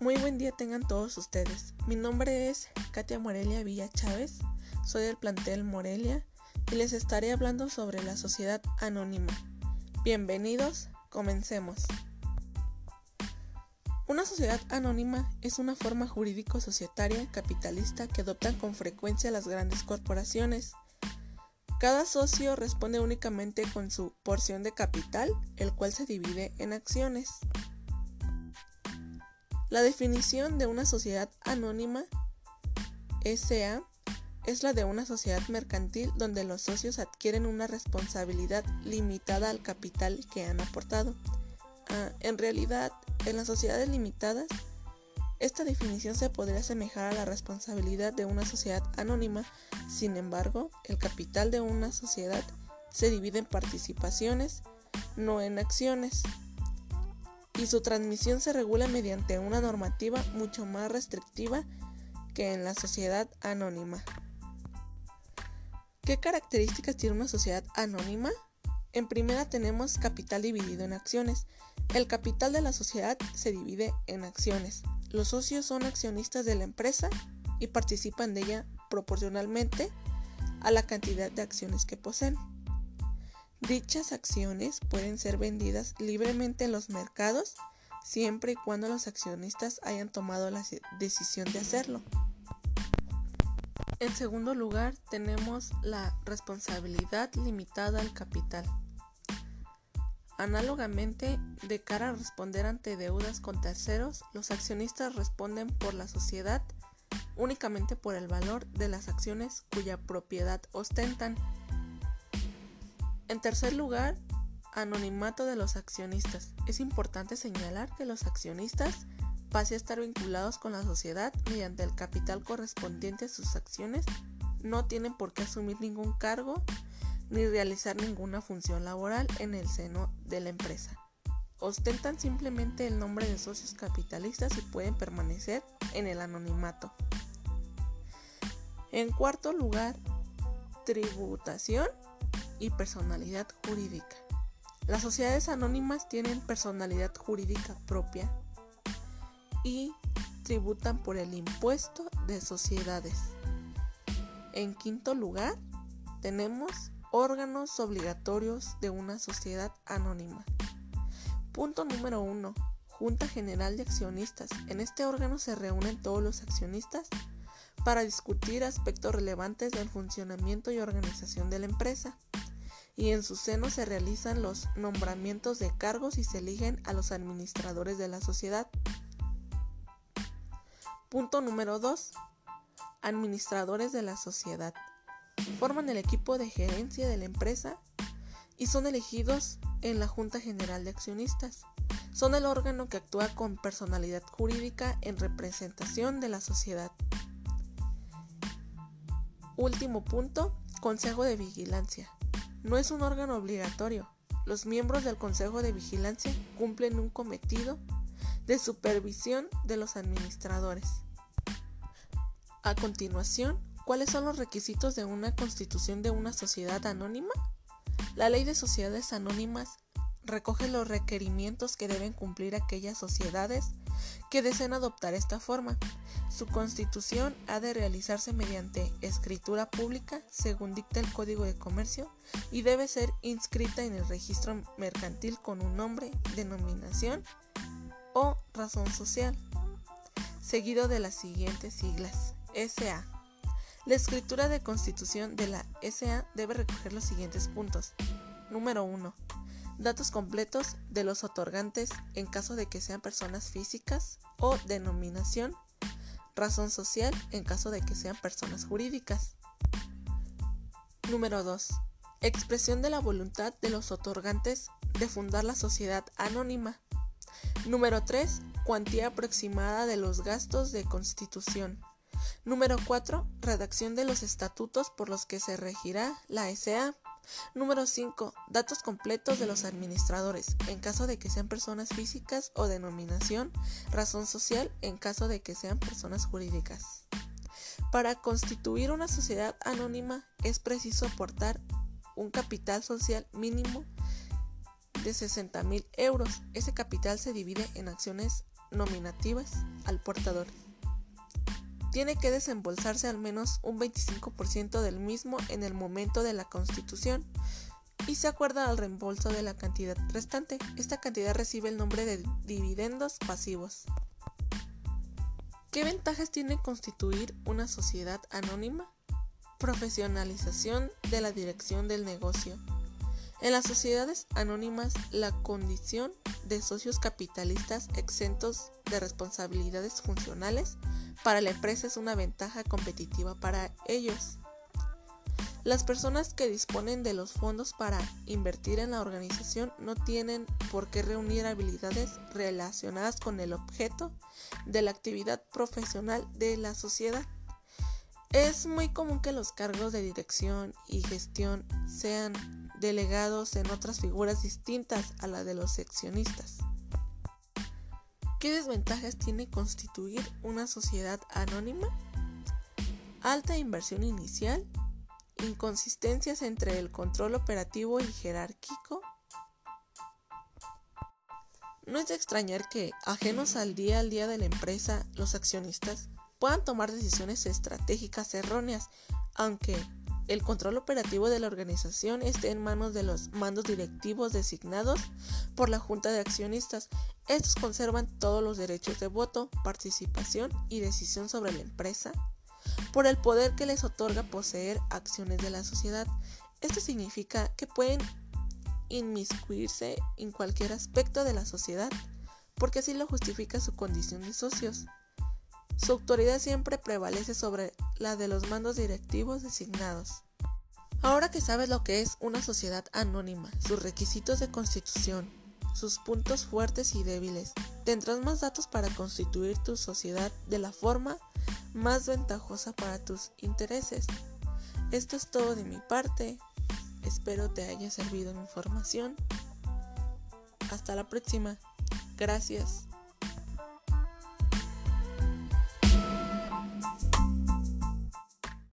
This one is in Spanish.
Muy buen día tengan todos ustedes. Mi nombre es Katia Morelia Villa Chávez, soy del plantel Morelia y les estaré hablando sobre la sociedad anónima. Bienvenidos, comencemos. Una sociedad anónima es una forma jurídico-societaria capitalista que adoptan con frecuencia las grandes corporaciones. Cada socio responde únicamente con su porción de capital, el cual se divide en acciones. La definición de una sociedad anónima SA es la de una sociedad mercantil donde los socios adquieren una responsabilidad limitada al capital que han aportado. Ah, en realidad, en las sociedades limitadas, esta definición se podría asemejar a la responsabilidad de una sociedad anónima, sin embargo, el capital de una sociedad se divide en participaciones, no en acciones y su transmisión se regula mediante una normativa mucho más restrictiva que en la sociedad anónima. ¿Qué características tiene una sociedad anónima? En primera tenemos capital dividido en acciones. El capital de la sociedad se divide en acciones. Los socios son accionistas de la empresa y participan de ella proporcionalmente a la cantidad de acciones que poseen. Dichas acciones pueden ser vendidas libremente en los mercados siempre y cuando los accionistas hayan tomado la decisión de hacerlo. En segundo lugar, tenemos la responsabilidad limitada al capital. Análogamente, de cara a responder ante deudas con terceros, los accionistas responden por la sociedad únicamente por el valor de las acciones cuya propiedad ostentan. En tercer lugar, anonimato de los accionistas. Es importante señalar que los accionistas, pase a estar vinculados con la sociedad mediante el capital correspondiente a sus acciones, no tienen por qué asumir ningún cargo ni realizar ninguna función laboral en el seno de la empresa. Ostentan simplemente el nombre de socios capitalistas y pueden permanecer en el anonimato. En cuarto lugar, tributación y personalidad jurídica. Las sociedades anónimas tienen personalidad jurídica propia y tributan por el impuesto de sociedades. En quinto lugar, tenemos órganos obligatorios de una sociedad anónima. Punto número 1. Junta General de Accionistas. En este órgano se reúnen todos los accionistas para discutir aspectos relevantes del funcionamiento y organización de la empresa y en su seno se realizan los nombramientos de cargos y se eligen a los administradores de la sociedad. Punto número 2. Administradores de la sociedad. Forman el equipo de gerencia de la empresa y son elegidos en la Junta General de Accionistas. Son el órgano que actúa con personalidad jurídica en representación de la sociedad. Último punto, Consejo de Vigilancia. No es un órgano obligatorio. Los miembros del Consejo de Vigilancia cumplen un cometido de supervisión de los administradores. A continuación, ¿cuáles son los requisitos de una constitución de una sociedad anónima? La Ley de Sociedades Anónimas recoge los requerimientos que deben cumplir aquellas sociedades que deseen adoptar esta forma. Su constitución ha de realizarse mediante escritura pública, según dicta el Código de Comercio, y debe ser inscrita en el registro mercantil con un nombre, denominación o razón social, seguido de las siguientes siglas. SA. La escritura de constitución de la SA debe recoger los siguientes puntos. Número 1 datos completos de los otorgantes en caso de que sean personas físicas o denominación, razón social en caso de que sean personas jurídicas. Número 2. Expresión de la voluntad de los otorgantes de fundar la sociedad anónima. Número 3. Cuantía aproximada de los gastos de constitución. Número 4. Redacción de los estatutos por los que se regirá la SA. Número 5. Datos completos de los administradores, en caso de que sean personas físicas o denominación, razón social, en caso de que sean personas jurídicas. Para constituir una sociedad anónima es preciso aportar un capital social mínimo de 60 mil euros. Ese capital se divide en acciones nominativas al portador. Tiene que desembolsarse al menos un 25% del mismo en el momento de la constitución y se acuerda al reembolso de la cantidad restante. Esta cantidad recibe el nombre de dividendos pasivos. ¿Qué ventajas tiene constituir una sociedad anónima? Profesionalización de la dirección del negocio. En las sociedades anónimas, la condición de socios capitalistas exentos de responsabilidades funcionales para la empresa es una ventaja competitiva para ellos. Las personas que disponen de los fondos para invertir en la organización no tienen por qué reunir habilidades relacionadas con el objeto de la actividad profesional de la sociedad. Es muy común que los cargos de dirección y gestión sean delegados en otras figuras distintas a la de los accionistas. ¿Qué desventajas tiene constituir una sociedad anónima? Alta inversión inicial, inconsistencias entre el control operativo y jerárquico. No es de extrañar que, ajenos al día al día de la empresa, los accionistas puedan tomar decisiones estratégicas erróneas, aunque el control operativo de la organización esté en manos de los mandos directivos designados por la Junta de Accionistas. Estos conservan todos los derechos de voto, participación y decisión sobre la empresa por el poder que les otorga poseer acciones de la sociedad. Esto significa que pueden inmiscuirse en cualquier aspecto de la sociedad, porque así lo justifica su condición de socios. Su autoridad siempre prevalece sobre la de los mandos directivos designados. Ahora que sabes lo que es una sociedad anónima, sus requisitos de constitución, sus puntos fuertes y débiles, tendrás más datos para constituir tu sociedad de la forma más ventajosa para tus intereses. Esto es todo de mi parte. Espero te haya servido mi información. Hasta la próxima. Gracias.